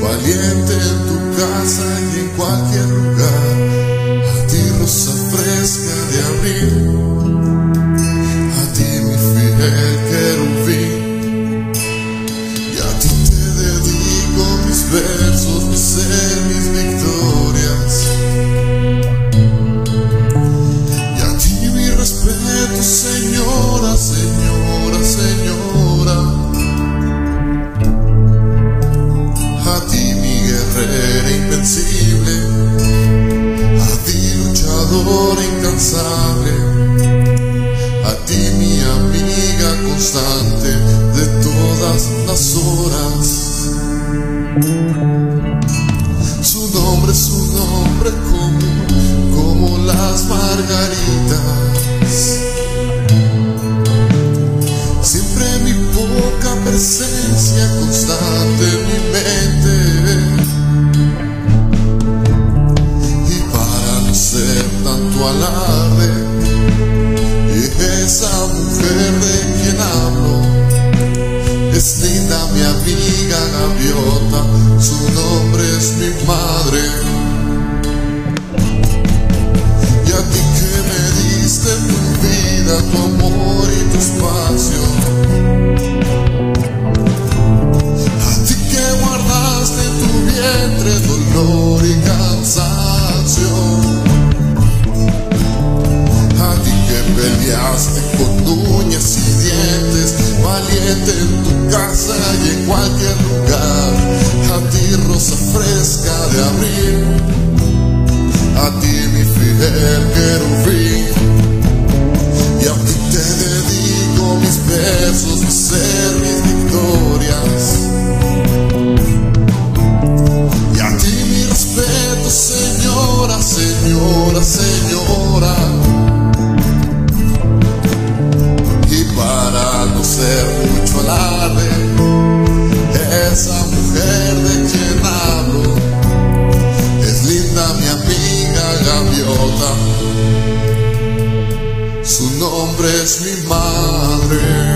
valiente en tu casa y en cualquier lugar, a ti rosa fresca de abril, a ti mi fiel querubín, y a ti te dedico mis versos, mi ser, mis victorias. Y a ti mi respeto, señora, señora, margaritas. Siempre mi poca presencia constante en mi mente. Y para no ser tanto alarde, esa mujer de quien hablo es linda mi amiga gaviota, su nombre es mi madre. Con uñas y dientes, valiente en tu casa y en cualquier lugar. A ti rosa fresca de abril, a ti mi fiel querubín. Y a ti te dedico mis besos, mi ser Su nombre es mi madre.